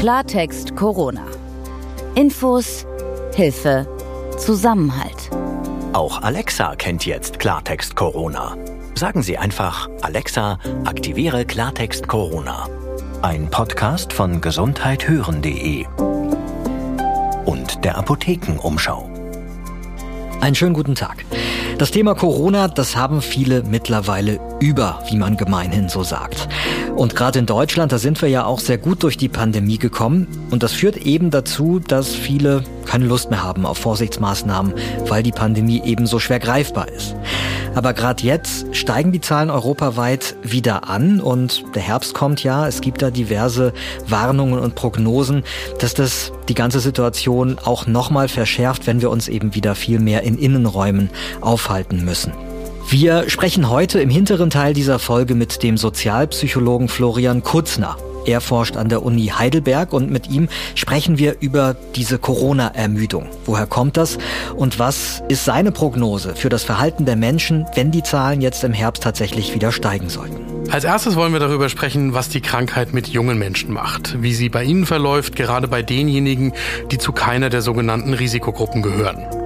Klartext Corona. Infos, Hilfe, Zusammenhalt. Auch Alexa kennt jetzt Klartext Corona. Sagen Sie einfach, Alexa, aktiviere Klartext Corona. Ein Podcast von gesundheithören.de und der Apothekenumschau. Einen schönen guten Tag. Das Thema Corona, das haben viele mittlerweile über, wie man gemeinhin so sagt. Und gerade in Deutschland, da sind wir ja auch sehr gut durch die Pandemie gekommen. Und das führt eben dazu, dass viele keine Lust mehr haben auf Vorsichtsmaßnahmen, weil die Pandemie eben so schwer greifbar ist. Aber gerade jetzt steigen die Zahlen europaweit wieder an und der Herbst kommt ja. Es gibt da diverse Warnungen und Prognosen, dass das die ganze Situation auch nochmal verschärft, wenn wir uns eben wieder viel mehr in Innenräumen aufhalten müssen. Wir sprechen heute im hinteren Teil dieser Folge mit dem Sozialpsychologen Florian Kutzner. Er forscht an der Uni Heidelberg und mit ihm sprechen wir über diese Corona-Ermüdung. Woher kommt das und was ist seine Prognose für das Verhalten der Menschen, wenn die Zahlen jetzt im Herbst tatsächlich wieder steigen sollten? Als erstes wollen wir darüber sprechen, was die Krankheit mit jungen Menschen macht, wie sie bei ihnen verläuft, gerade bei denjenigen, die zu keiner der sogenannten Risikogruppen gehören.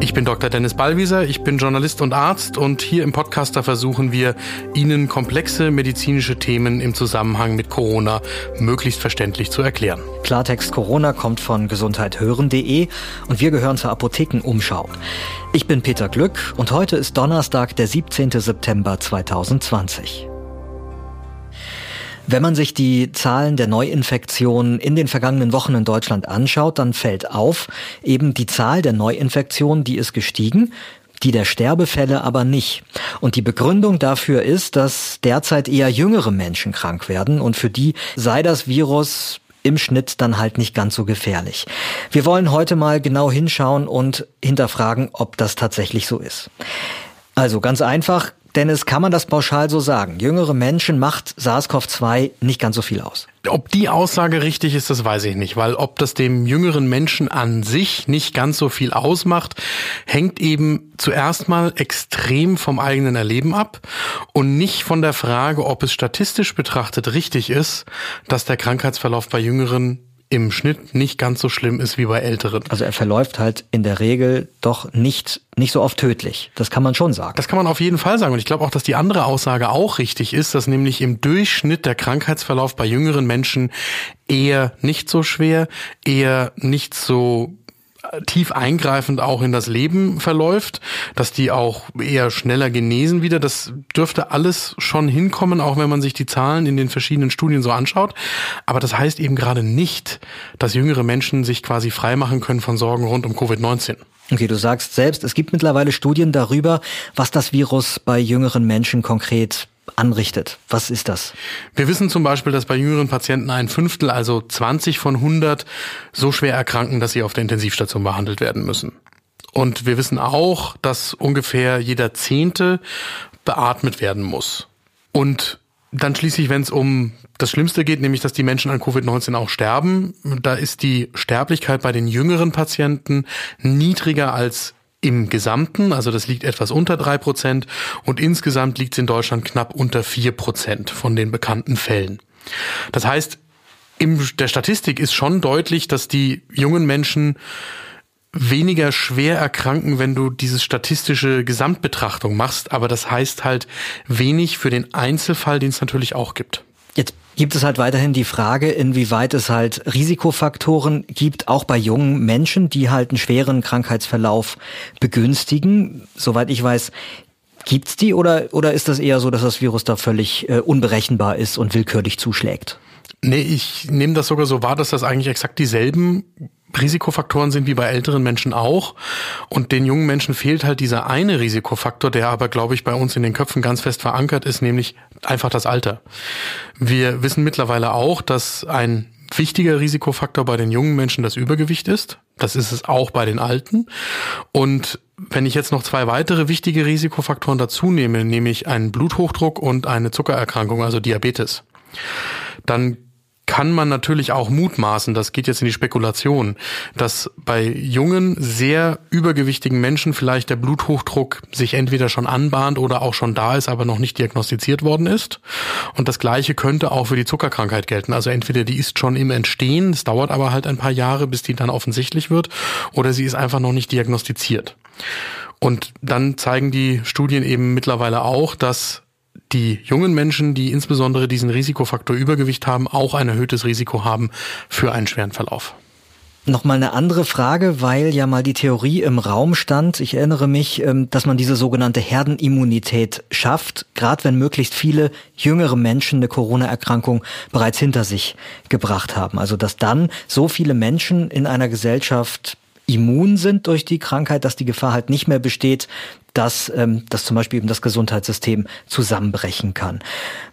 Ich bin Dr. Dennis Ballwieser, ich bin Journalist und Arzt und hier im Podcaster versuchen wir, Ihnen komplexe medizinische Themen im Zusammenhang mit Corona möglichst verständlich zu erklären. Klartext Corona kommt von gesundheithören.de und wir gehören zur Apothekenumschau. Ich bin Peter Glück und heute ist Donnerstag, der 17. September 2020. Wenn man sich die Zahlen der Neuinfektionen in den vergangenen Wochen in Deutschland anschaut, dann fällt auf, eben die Zahl der Neuinfektionen, die ist gestiegen, die der Sterbefälle aber nicht. Und die Begründung dafür ist, dass derzeit eher jüngere Menschen krank werden und für die sei das Virus im Schnitt dann halt nicht ganz so gefährlich. Wir wollen heute mal genau hinschauen und hinterfragen, ob das tatsächlich so ist. Also ganz einfach, Dennis, kann man das pauschal so sagen? Jüngere Menschen macht SARS-CoV-2 nicht ganz so viel aus. Ob die Aussage richtig ist, das weiß ich nicht, weil ob das dem jüngeren Menschen an sich nicht ganz so viel ausmacht, hängt eben zuerst mal extrem vom eigenen Erleben ab und nicht von der Frage, ob es statistisch betrachtet richtig ist, dass der Krankheitsverlauf bei Jüngeren im Schnitt nicht ganz so schlimm ist wie bei Älteren. Also er verläuft halt in der Regel doch nicht, nicht so oft tödlich. Das kann man schon sagen. Das kann man auf jeden Fall sagen. Und ich glaube auch, dass die andere Aussage auch richtig ist, dass nämlich im Durchschnitt der Krankheitsverlauf bei jüngeren Menschen eher nicht so schwer, eher nicht so tief eingreifend auch in das Leben verläuft, dass die auch eher schneller genesen wieder. Das dürfte alles schon hinkommen, auch wenn man sich die Zahlen in den verschiedenen Studien so anschaut. Aber das heißt eben gerade nicht, dass jüngere Menschen sich quasi freimachen können von Sorgen rund um Covid-19. Okay, du sagst selbst, es gibt mittlerweile Studien darüber, was das Virus bei jüngeren Menschen konkret anrichtet. Was ist das? Wir wissen zum Beispiel, dass bei jüngeren Patienten ein Fünftel, also 20 von 100, so schwer erkranken, dass sie auf der Intensivstation behandelt werden müssen. Und wir wissen auch, dass ungefähr jeder Zehnte beatmet werden muss. Und dann schließlich, wenn es um das Schlimmste geht, nämlich dass die Menschen an Covid-19 auch sterben, da ist die Sterblichkeit bei den jüngeren Patienten niedriger als im Gesamten, also das liegt etwas unter drei Prozent und insgesamt liegt es in Deutschland knapp unter vier Prozent von den bekannten Fällen. Das heißt, in der Statistik ist schon deutlich, dass die jungen Menschen weniger schwer erkranken, wenn du diese statistische Gesamtbetrachtung machst, aber das heißt halt wenig für den Einzelfall, den es natürlich auch gibt. Jetzt gibt es halt weiterhin die Frage, inwieweit es halt Risikofaktoren gibt, auch bei jungen Menschen, die halt einen schweren Krankheitsverlauf begünstigen. Soweit ich weiß, gibt's die oder, oder ist das eher so, dass das Virus da völlig äh, unberechenbar ist und willkürlich zuschlägt? Nee, ich nehme das sogar so wahr, dass das eigentlich exakt dieselben Risikofaktoren sind wie bei älteren Menschen auch. Und den jungen Menschen fehlt halt dieser eine Risikofaktor, der aber, glaube ich, bei uns in den Köpfen ganz fest verankert ist, nämlich einfach das Alter. Wir wissen mittlerweile auch, dass ein wichtiger Risikofaktor bei den jungen Menschen das Übergewicht ist. Das ist es auch bei den Alten. Und wenn ich jetzt noch zwei weitere wichtige Risikofaktoren dazu nehme, nämlich einen Bluthochdruck und eine Zuckererkrankung, also Diabetes, dann kann man natürlich auch mutmaßen, das geht jetzt in die Spekulation, dass bei jungen, sehr übergewichtigen Menschen vielleicht der Bluthochdruck sich entweder schon anbahnt oder auch schon da ist, aber noch nicht diagnostiziert worden ist. Und das Gleiche könnte auch für die Zuckerkrankheit gelten. Also entweder die ist schon im Entstehen, es dauert aber halt ein paar Jahre, bis die dann offensichtlich wird, oder sie ist einfach noch nicht diagnostiziert. Und dann zeigen die Studien eben mittlerweile auch, dass die jungen Menschen, die insbesondere diesen Risikofaktor Übergewicht haben, auch ein erhöhtes Risiko haben für einen schweren Verlauf. Nochmal eine andere Frage, weil ja mal die Theorie im Raum stand. Ich erinnere mich, ähm, dass man diese sogenannte Herdenimmunität schafft, gerade wenn möglichst viele jüngere Menschen eine Corona-Erkrankung bereits hinter sich gebracht haben. Also dass dann so viele Menschen in einer Gesellschaft immun sind durch die Krankheit, dass die Gefahr halt nicht mehr besteht, dass, ähm, dass zum Beispiel eben das Gesundheitssystem zusammenbrechen kann.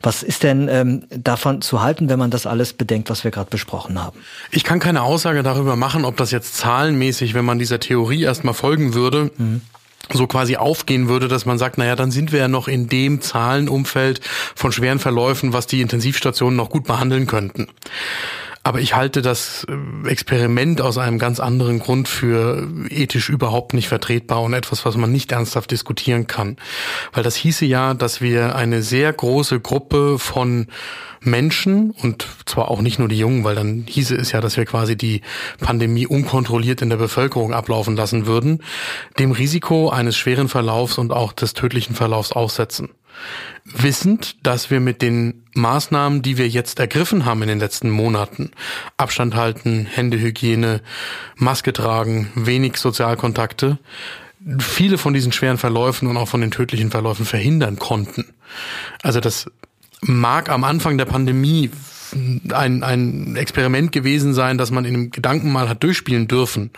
Was ist denn ähm, davon zu halten, wenn man das alles bedenkt, was wir gerade besprochen haben? Ich kann keine Aussage darüber machen, ob das jetzt zahlenmäßig, wenn man dieser Theorie erstmal folgen würde, mhm so quasi aufgehen würde, dass man sagt, naja, dann sind wir ja noch in dem Zahlenumfeld von schweren Verläufen, was die Intensivstationen noch gut behandeln könnten. Aber ich halte das äh, Experiment aus einem ganz anderen Grund für ethisch überhaupt nicht vertretbar und etwas, was man nicht ernsthaft diskutieren kann. Weil das hieße ja, dass wir eine sehr große Gruppe von Menschen und zwar auch nicht nur die Jungen, weil dann hieße es ja, dass wir quasi die Pandemie unkontrolliert in der Bevölkerung ablaufen lassen würden, dem Risiko eines schweren Verlaufs und auch des tödlichen Verlaufs aussetzen wissend, dass wir mit den Maßnahmen, die wir jetzt ergriffen haben in den letzten Monaten, Abstand halten, Händehygiene, Maske tragen, wenig Sozialkontakte, viele von diesen schweren Verläufen und auch von den tödlichen Verläufen verhindern konnten. Also das mag am Anfang der Pandemie ein, ein Experiment gewesen sein, das man in einem Gedanken mal hat durchspielen dürfen.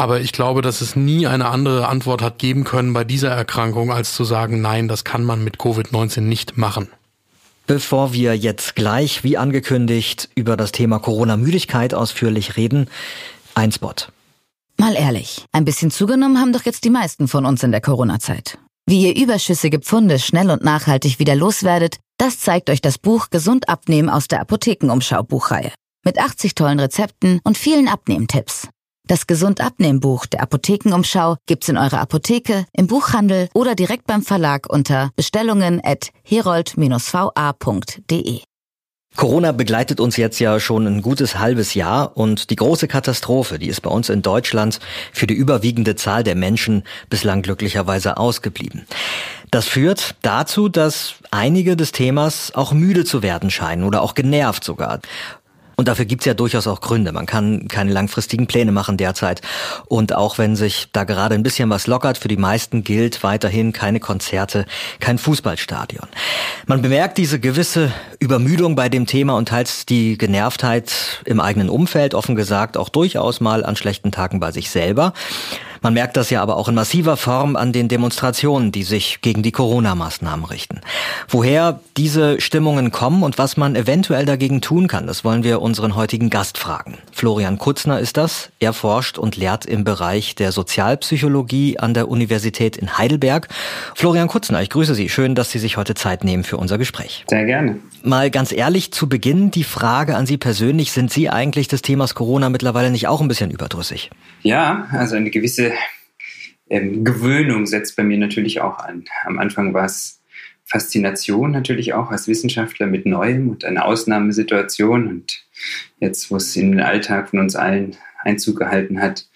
Aber ich glaube, dass es nie eine andere Antwort hat geben können bei dieser Erkrankung, als zu sagen, nein, das kann man mit Covid-19 nicht machen. Bevor wir jetzt gleich, wie angekündigt, über das Thema Corona-Müdigkeit ausführlich reden, ein Spot. Mal ehrlich, ein bisschen zugenommen haben doch jetzt die meisten von uns in der Corona-Zeit. Wie ihr überschüssige Pfunde schnell und nachhaltig wieder loswerdet, das zeigt euch das Buch Gesund abnehmen aus der Apothekenumschau Buchreihe. Mit 80 tollen Rezepten und vielen Abnehmtipps. Das Gesund abnehmen Buch der Apothekenumschau gibt's in eurer Apotheke, im Buchhandel oder direkt beim Verlag unter Bestellungen at herold-va.de. Corona begleitet uns jetzt ja schon ein gutes halbes Jahr und die große Katastrophe, die ist bei uns in Deutschland für die überwiegende Zahl der Menschen bislang glücklicherweise ausgeblieben. Das führt dazu, dass einige des Themas auch müde zu werden scheinen oder auch genervt sogar. Und dafür gibt's ja durchaus auch Gründe. Man kann keine langfristigen Pläne machen derzeit. Und auch wenn sich da gerade ein bisschen was lockert, für die meisten gilt weiterhin keine Konzerte, kein Fußballstadion. Man bemerkt diese gewisse Übermüdung bei dem Thema und teils die Genervtheit im eigenen Umfeld, offen gesagt auch durchaus mal an schlechten Tagen bei sich selber. Man merkt das ja aber auch in massiver Form an den Demonstrationen, die sich gegen die Corona-Maßnahmen richten. Woher diese Stimmungen kommen und was man eventuell dagegen tun kann, das wollen wir unseren heutigen Gast fragen. Florian Kutzner ist das. Er forscht und lehrt im Bereich der Sozialpsychologie an der Universität in Heidelberg. Florian Kutzner, ich grüße Sie. Schön, dass Sie sich heute Zeit nehmen für unser Gespräch. Sehr gerne. Mal ganz ehrlich zu Beginn die Frage an Sie persönlich. Sind Sie eigentlich des Themas Corona mittlerweile nicht auch ein bisschen überdrüssig? Ja, also eine gewisse ähm, Gewöhnung setzt bei mir natürlich auch an. Am Anfang war es Faszination natürlich auch als Wissenschaftler mit Neuem und eine Ausnahmesituation. Und jetzt, wo es in den Alltag von uns allen Einzug gehalten hat,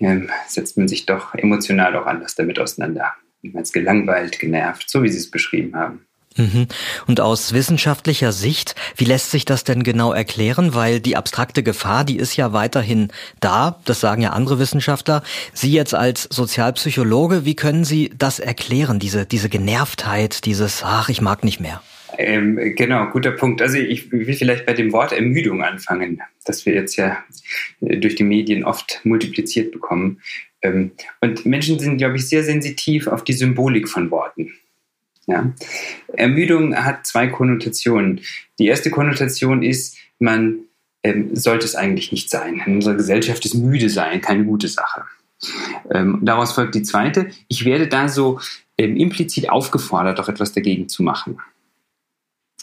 ähm, setzt man sich doch emotional auch anders damit auseinander. Man ist gelangweilt, genervt, so wie Sie es beschrieben haben. Mhm. Und aus wissenschaftlicher Sicht, wie lässt sich das denn genau erklären? Weil die abstrakte Gefahr, die ist ja weiterhin da, das sagen ja andere Wissenschaftler. Sie jetzt als Sozialpsychologe, wie können Sie das erklären, diese, diese Genervtheit, dieses, ach, ich mag nicht mehr? Ähm, genau, guter Punkt. Also ich will vielleicht bei dem Wort Ermüdung anfangen, das wir jetzt ja äh, durch die Medien oft multipliziert bekommen. Ähm, und Menschen sind, glaube ich, sehr sensitiv auf die Symbolik von Worten. Ja? Ermüdung hat zwei Konnotationen. Die erste Konnotation ist, man ähm, sollte es eigentlich nicht sein. In unserer Gesellschaft ist müde sein keine gute Sache. Ähm, daraus folgt die zweite, ich werde da so ähm, implizit aufgefordert, doch etwas dagegen zu machen.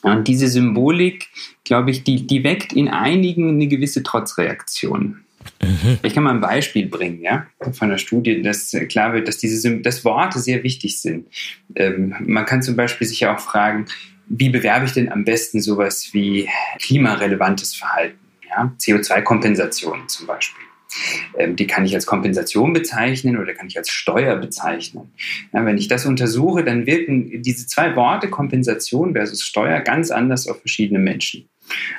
Und diese Symbolik, glaube ich, die, die weckt in einigen eine gewisse Trotzreaktion. Mhm. Ich kann mal ein Beispiel bringen, ja, von der Studie, dass klar wird, dass diese dass Worte sehr wichtig sind. Ähm, man kann zum Beispiel sich ja auch fragen, wie bewerbe ich denn am besten sowas wie klimarelevantes Verhalten, ja, CO2-Kompensation zum Beispiel. Ähm, die kann ich als Kompensation bezeichnen oder kann ich als Steuer bezeichnen. Ja, wenn ich das untersuche, dann wirken diese zwei Worte Kompensation versus Steuer ganz anders auf verschiedene Menschen.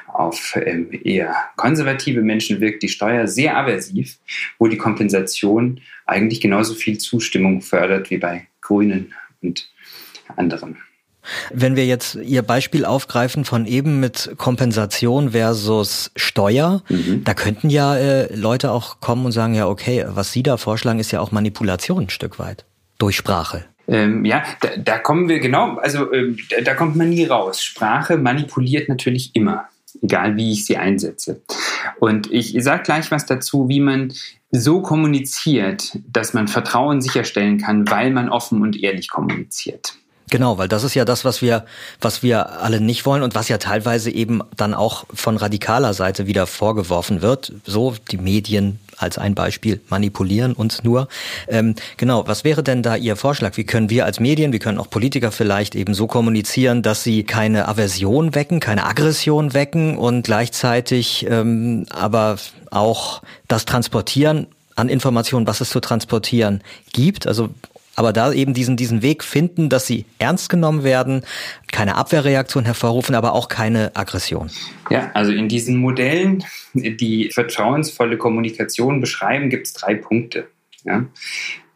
Auf ähm, eher konservative Menschen wirkt die Steuer sehr aversiv, wo die Kompensation eigentlich genauso viel Zustimmung fördert wie bei Grünen und anderen. Wenn wir jetzt Ihr Beispiel aufgreifen von eben mit Kompensation versus Steuer, mhm. da könnten ja äh, Leute auch kommen und sagen, ja, okay, was Sie da vorschlagen, ist ja auch Manipulation ein Stück weit durch Sprache. Ähm, ja, da, da, kommen wir genau, also ähm, da, da kommt man nie raus. Sprache manipuliert natürlich immer, egal wie ich sie einsetze. Und ich sage gleich was dazu, wie man so kommuniziert, dass man Vertrauen sicherstellen kann, weil man offen und ehrlich kommuniziert. Genau, weil das ist ja das, was wir, was wir alle nicht wollen und was ja teilweise eben dann auch von radikaler Seite wieder vorgeworfen wird. So die Medien als ein Beispiel manipulieren uns nur. Ähm, genau, was wäre denn da Ihr Vorschlag? Wie können wir als Medien, wie können auch Politiker vielleicht eben so kommunizieren, dass sie keine Aversion wecken, keine Aggression wecken und gleichzeitig ähm, aber auch das Transportieren an Informationen, was es zu transportieren gibt. Also aber da eben diesen, diesen Weg finden, dass sie ernst genommen werden, keine Abwehrreaktion hervorrufen, aber auch keine Aggression. Ja, also in diesen Modellen, die vertrauensvolle Kommunikation beschreiben, gibt es drei Punkte. Ja?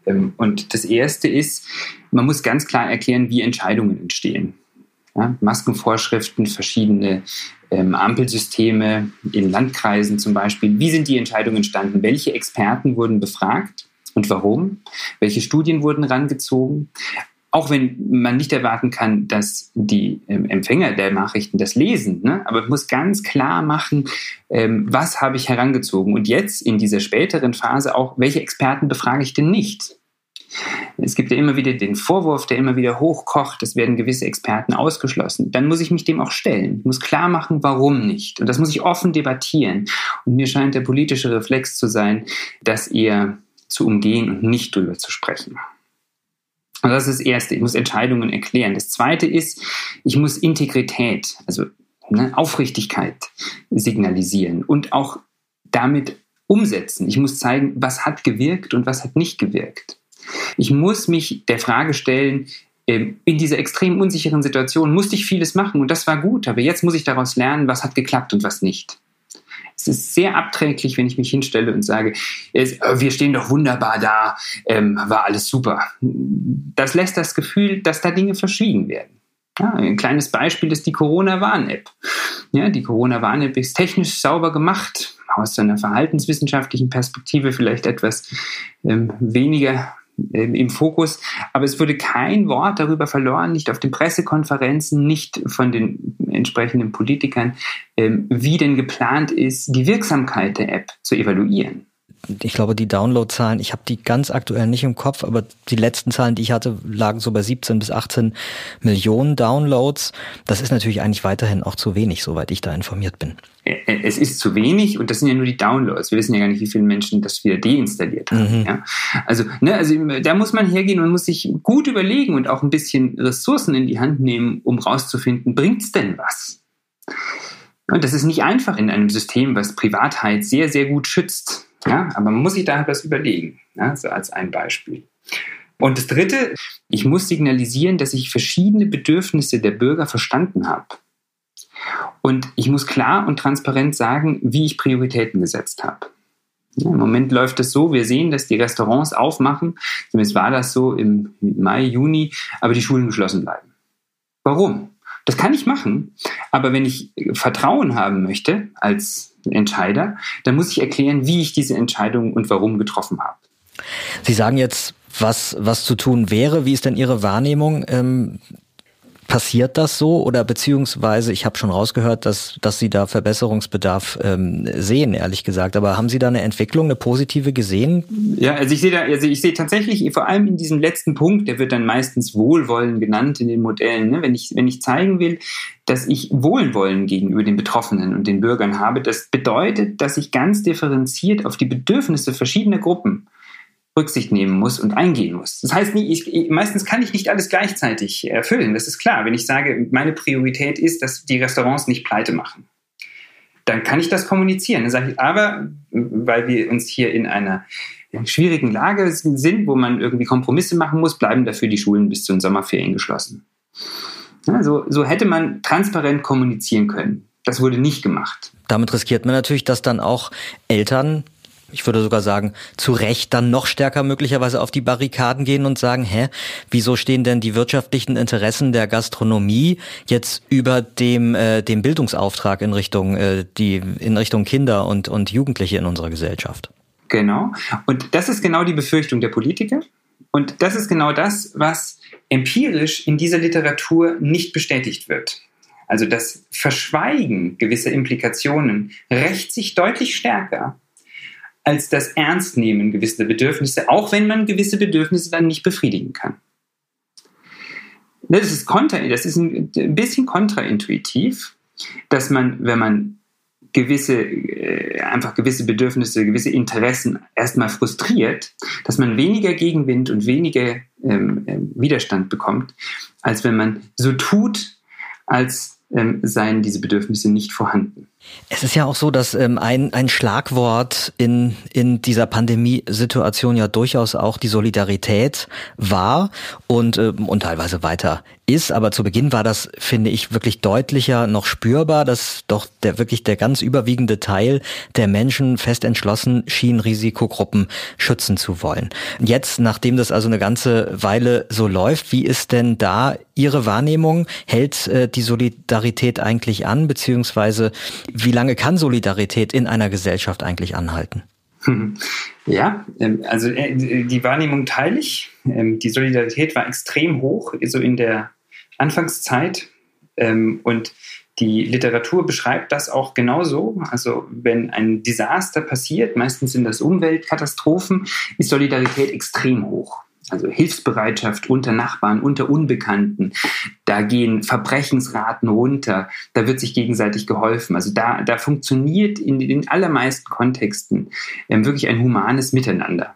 Ähm, und das erste ist, man muss ganz klar erklären, wie Entscheidungen entstehen. Ja? Maskenvorschriften, verschiedene ähm, Ampelsysteme in Landkreisen zum Beispiel. Wie sind die Entscheidungen entstanden? Welche Experten wurden befragt? Und warum? Welche Studien wurden rangezogen? Auch wenn man nicht erwarten kann, dass die ähm, Empfänger der Nachrichten das lesen, ne? aber man muss ganz klar machen, ähm, was habe ich herangezogen und jetzt in dieser späteren Phase auch, welche Experten befrage ich denn nicht? Es gibt ja immer wieder den Vorwurf, der immer wieder hochkocht, es werden gewisse Experten ausgeschlossen. Dann muss ich mich dem auch stellen. Ich muss klar machen, warum nicht. Und das muss ich offen debattieren. Und mir scheint der politische Reflex zu sein, dass ihr zu umgehen und nicht drüber zu sprechen. Also das ist das Erste. Ich muss Entscheidungen erklären. Das Zweite ist, ich muss Integrität, also ne, Aufrichtigkeit signalisieren und auch damit umsetzen. Ich muss zeigen, was hat gewirkt und was hat nicht gewirkt. Ich muss mich der Frage stellen, ähm, in dieser extrem unsicheren Situation musste ich vieles machen und das war gut, aber jetzt muss ich daraus lernen, was hat geklappt und was nicht. Es ist sehr abträglich, wenn ich mich hinstelle und sage, es, äh, wir stehen doch wunderbar da, ähm, war alles super. Das lässt das Gefühl, dass da Dinge verschwiegen werden. Ja, ein kleines Beispiel ist die Corona-Warn-App. Ja, die Corona-Warn-App ist technisch sauber gemacht, aus einer verhaltenswissenschaftlichen Perspektive vielleicht etwas ähm, weniger im Fokus, aber es wurde kein Wort darüber verloren, nicht auf den Pressekonferenzen, nicht von den entsprechenden Politikern, ähm, wie denn geplant ist, die Wirksamkeit der App zu evaluieren ich glaube, die Downloadzahlen, ich habe die ganz aktuell nicht im Kopf, aber die letzten Zahlen, die ich hatte, lagen so bei 17 bis 18 Millionen Downloads. Das ist natürlich eigentlich weiterhin auch zu wenig, soweit ich da informiert bin. Es ist zu wenig und das sind ja nur die Downloads. Wir wissen ja gar nicht, wie viele Menschen das wieder deinstalliert haben. Mhm. Ja? Also, ne, also da muss man hergehen und muss sich gut überlegen und auch ein bisschen Ressourcen in die Hand nehmen, um rauszufinden, bringt's denn was? Und das ist nicht einfach in einem System, was Privatheit sehr, sehr gut schützt. Ja, aber man muss sich da etwas überlegen, ja, so als ein Beispiel. Und das Dritte, ich muss signalisieren, dass ich verschiedene Bedürfnisse der Bürger verstanden habe. Und ich muss klar und transparent sagen, wie ich Prioritäten gesetzt habe. Ja, Im Moment läuft es so, wir sehen, dass die Restaurants aufmachen, zumindest war das so im Mai, Juni, aber die Schulen geschlossen bleiben. Warum? Das kann ich machen, aber wenn ich Vertrauen haben möchte als Entscheider, dann muss ich erklären, wie ich diese Entscheidung und warum getroffen habe. Sie sagen jetzt, was, was zu tun wäre. Wie ist denn Ihre Wahrnehmung? Ähm Passiert das so oder beziehungsweise ich habe schon rausgehört, dass, dass Sie da Verbesserungsbedarf ähm, sehen, ehrlich gesagt. Aber haben Sie da eine Entwicklung, eine positive gesehen? Ja, also ich sehe da, also ich sehe tatsächlich vor allem in diesem letzten Punkt, der wird dann meistens Wohlwollen genannt in den Modellen. Ne? Wenn ich wenn ich zeigen will, dass ich Wohlwollen gegenüber den Betroffenen und den Bürgern habe, das bedeutet, dass ich ganz differenziert auf die Bedürfnisse verschiedener Gruppen Rücksicht nehmen muss und eingehen muss. Das heißt, nie, ich, meistens kann ich nicht alles gleichzeitig erfüllen. Das ist klar. Wenn ich sage, meine Priorität ist, dass die Restaurants nicht pleite machen, dann kann ich das kommunizieren. Dann sage ich, aber weil wir uns hier in einer schwierigen Lage sind, wo man irgendwie Kompromisse machen muss, bleiben dafür die Schulen bis zu den Sommerferien geschlossen. Ja, so hätte man transparent kommunizieren können. Das wurde nicht gemacht. Damit riskiert man natürlich, dass dann auch Eltern ich würde sogar sagen, zu Recht dann noch stärker möglicherweise auf die Barrikaden gehen und sagen, hä, wieso stehen denn die wirtschaftlichen Interessen der Gastronomie jetzt über dem, äh, dem Bildungsauftrag in Richtung, äh, die, in Richtung Kinder und, und Jugendliche in unserer Gesellschaft? Genau. Und das ist genau die Befürchtung der Politiker. Und das ist genau das, was empirisch in dieser Literatur nicht bestätigt wird. Also das Verschweigen gewisser Implikationen rächt sich deutlich stärker als das Ernstnehmen gewisser Bedürfnisse, auch wenn man gewisse Bedürfnisse dann nicht befriedigen kann. Das ist, kontra, das ist ein bisschen kontraintuitiv, dass man, wenn man gewisse, äh, einfach gewisse Bedürfnisse, gewisse Interessen erstmal frustriert, dass man weniger Gegenwind und weniger ähm, ähm Widerstand bekommt, als wenn man so tut, als ähm, seien diese Bedürfnisse nicht vorhanden. Es ist ja auch so, dass ähm, ein, ein Schlagwort in, in dieser Pandemiesituation ja durchaus auch die Solidarität war und, ähm, und teilweise weiter ist. Aber zu Beginn war das, finde ich, wirklich deutlicher noch spürbar, dass doch der wirklich der ganz überwiegende Teil der Menschen fest entschlossen schien, Risikogruppen schützen zu wollen. Jetzt, nachdem das also eine ganze Weile so läuft, wie ist denn da Ihre Wahrnehmung? Hält äh, die Solidarität eigentlich an, beziehungsweise wie lange kann Solidarität in einer Gesellschaft eigentlich anhalten? Ja, ähm, also äh, die Wahrnehmung teile ich. Ähm, die Solidarität war extrem hoch, so in der Anfangszeit. Ähm, und die Literatur beschreibt das auch genauso. Also wenn ein Desaster passiert, meistens sind das Umweltkatastrophen, ist Solidarität extrem hoch also Hilfsbereitschaft unter Nachbarn, unter Unbekannten. Da gehen Verbrechensraten runter. Da wird sich gegenseitig geholfen. Also da, da funktioniert in den allermeisten Kontexten ähm, wirklich ein humanes Miteinander.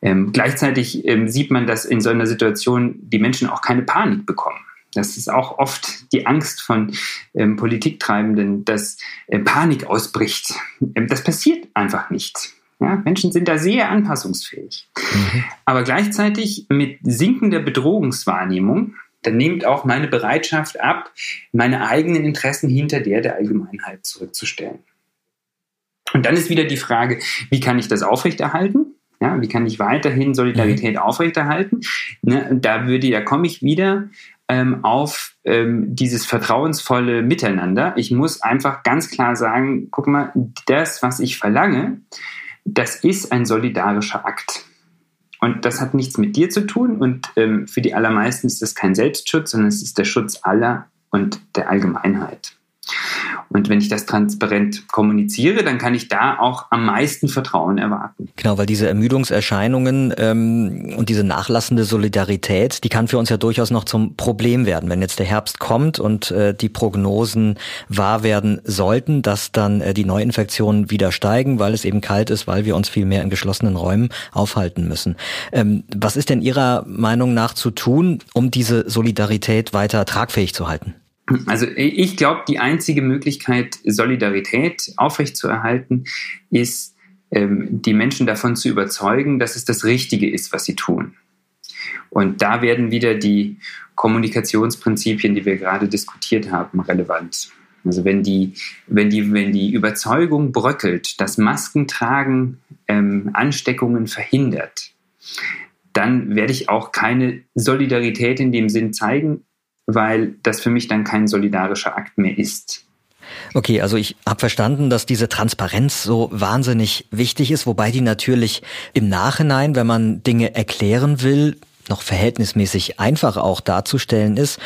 Ähm, gleichzeitig ähm, sieht man, dass in so einer Situation die Menschen auch keine Panik bekommen. Das ist auch oft die Angst von ähm, Politiktreibenden, dass äh, Panik ausbricht. Ähm, das passiert einfach nicht. Ja, Menschen sind da sehr anpassungsfähig. Mhm. Aber gleichzeitig mit sinkender Bedrohungswahrnehmung, dann nimmt auch meine Bereitschaft ab, meine eigenen Interessen hinter der der Allgemeinheit zurückzustellen. Und dann ist wieder die Frage, wie kann ich das aufrechterhalten? Ja, wie kann ich weiterhin Solidarität mhm. aufrechterhalten? Ne, da würde, da komme ich wieder ähm, auf ähm, dieses vertrauensvolle Miteinander. Ich muss einfach ganz klar sagen, guck mal, das, was ich verlange, das ist ein solidarischer Akt. Und das hat nichts mit dir zu tun. Und ähm, für die allermeisten ist das kein Selbstschutz, sondern es ist der Schutz aller und der Allgemeinheit. Und wenn ich das transparent kommuniziere, dann kann ich da auch am meisten Vertrauen erwarten. Genau, weil diese Ermüdungserscheinungen ähm, und diese nachlassende Solidarität, die kann für uns ja durchaus noch zum Problem werden. Wenn jetzt der Herbst kommt und äh, die Prognosen wahr werden sollten, dass dann äh, die Neuinfektionen wieder steigen, weil es eben kalt ist, weil wir uns viel mehr in geschlossenen Räumen aufhalten müssen. Ähm, was ist denn Ihrer Meinung nach zu tun, um diese Solidarität weiter tragfähig zu halten? Also ich glaube, die einzige Möglichkeit, Solidarität aufrechtzuerhalten, ist, ähm, die Menschen davon zu überzeugen, dass es das Richtige ist, was sie tun. Und da werden wieder die Kommunikationsprinzipien, die wir gerade diskutiert haben, relevant. Also wenn die, wenn die, wenn die Überzeugung bröckelt, dass Maskentragen ähm, Ansteckungen verhindert, dann werde ich auch keine Solidarität in dem Sinn zeigen, weil das für mich dann kein solidarischer Akt mehr ist. Okay, also ich habe verstanden, dass diese Transparenz so wahnsinnig wichtig ist, wobei die natürlich im Nachhinein, wenn man Dinge erklären will, noch verhältnismäßig einfach auch darzustellen ist.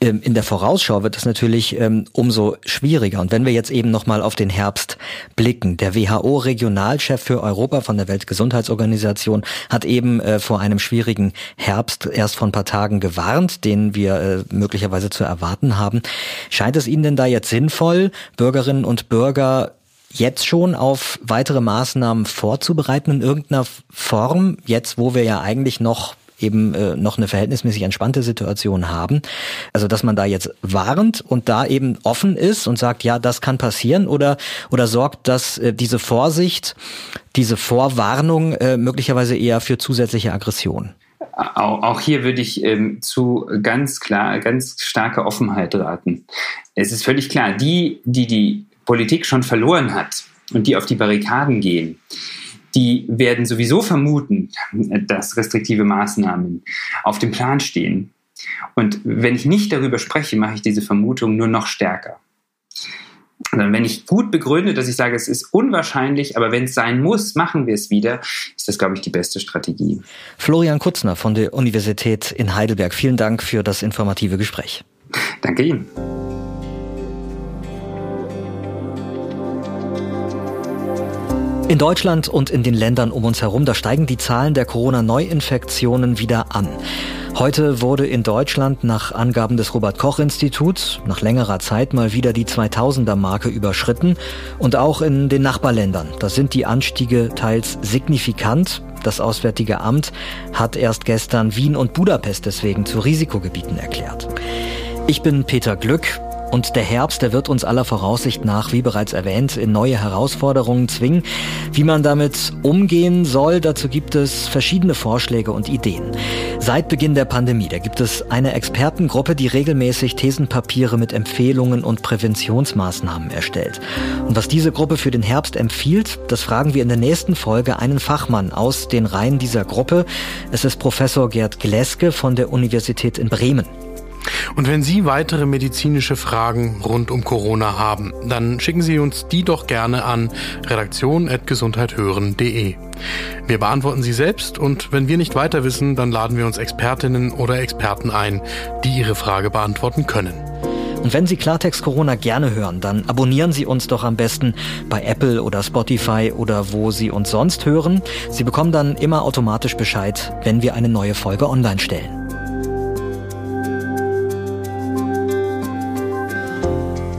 Ähm, in der Vorausschau wird es natürlich ähm, umso schwieriger. Und wenn wir jetzt eben nochmal auf den Herbst blicken, der WHO-Regionalchef für Europa von der Weltgesundheitsorganisation hat eben äh, vor einem schwierigen Herbst erst vor ein paar Tagen gewarnt, den wir äh, möglicherweise zu erwarten haben. Scheint es Ihnen denn da jetzt sinnvoll, Bürgerinnen und Bürger jetzt schon auf weitere Maßnahmen vorzubereiten in irgendeiner Form, jetzt wo wir ja eigentlich noch eben äh, noch eine verhältnismäßig entspannte Situation haben. Also dass man da jetzt warnt und da eben offen ist und sagt, ja, das kann passieren oder oder sorgt, dass äh, diese Vorsicht, diese Vorwarnung äh, möglicherweise eher für zusätzliche Aggression? Auch hier würde ich ähm, zu ganz klar, ganz starker Offenheit raten. Es ist völlig klar, die, die die Politik schon verloren hat und die auf die Barrikaden gehen, die werden sowieso vermuten, dass restriktive Maßnahmen auf dem Plan stehen. Und wenn ich nicht darüber spreche, mache ich diese Vermutung nur noch stärker. Und wenn ich gut begründe, dass ich sage, es ist unwahrscheinlich, aber wenn es sein muss, machen wir es wieder, ist das, glaube ich, die beste Strategie. Florian Kutzner von der Universität in Heidelberg, vielen Dank für das informative Gespräch. Danke Ihnen. In Deutschland und in den Ländern um uns herum, da steigen die Zahlen der Corona-Neuinfektionen wieder an. Heute wurde in Deutschland nach Angaben des Robert Koch Instituts nach längerer Zeit mal wieder die 2000er Marke überschritten und auch in den Nachbarländern. Da sind die Anstiege teils signifikant. Das Auswärtige Amt hat erst gestern Wien und Budapest deswegen zu Risikogebieten erklärt. Ich bin Peter Glück. Und der Herbst, der wird uns aller Voraussicht nach, wie bereits erwähnt, in neue Herausforderungen zwingen. Wie man damit umgehen soll, dazu gibt es verschiedene Vorschläge und Ideen. Seit Beginn der Pandemie, da gibt es eine Expertengruppe, die regelmäßig Thesenpapiere mit Empfehlungen und Präventionsmaßnahmen erstellt. Und was diese Gruppe für den Herbst empfiehlt, das fragen wir in der nächsten Folge einen Fachmann aus den Reihen dieser Gruppe. Es ist Professor Gerd Gleske von der Universität in Bremen. Und wenn Sie weitere medizinische Fragen rund um Corona haben, dann schicken Sie uns die doch gerne an redaktion.gesundheithören.de. Wir beantworten sie selbst und wenn wir nicht weiter wissen, dann laden wir uns Expertinnen oder Experten ein, die Ihre Frage beantworten können. Und wenn Sie Klartext Corona gerne hören, dann abonnieren Sie uns doch am besten bei Apple oder Spotify oder wo Sie uns sonst hören. Sie bekommen dann immer automatisch Bescheid, wenn wir eine neue Folge online stellen.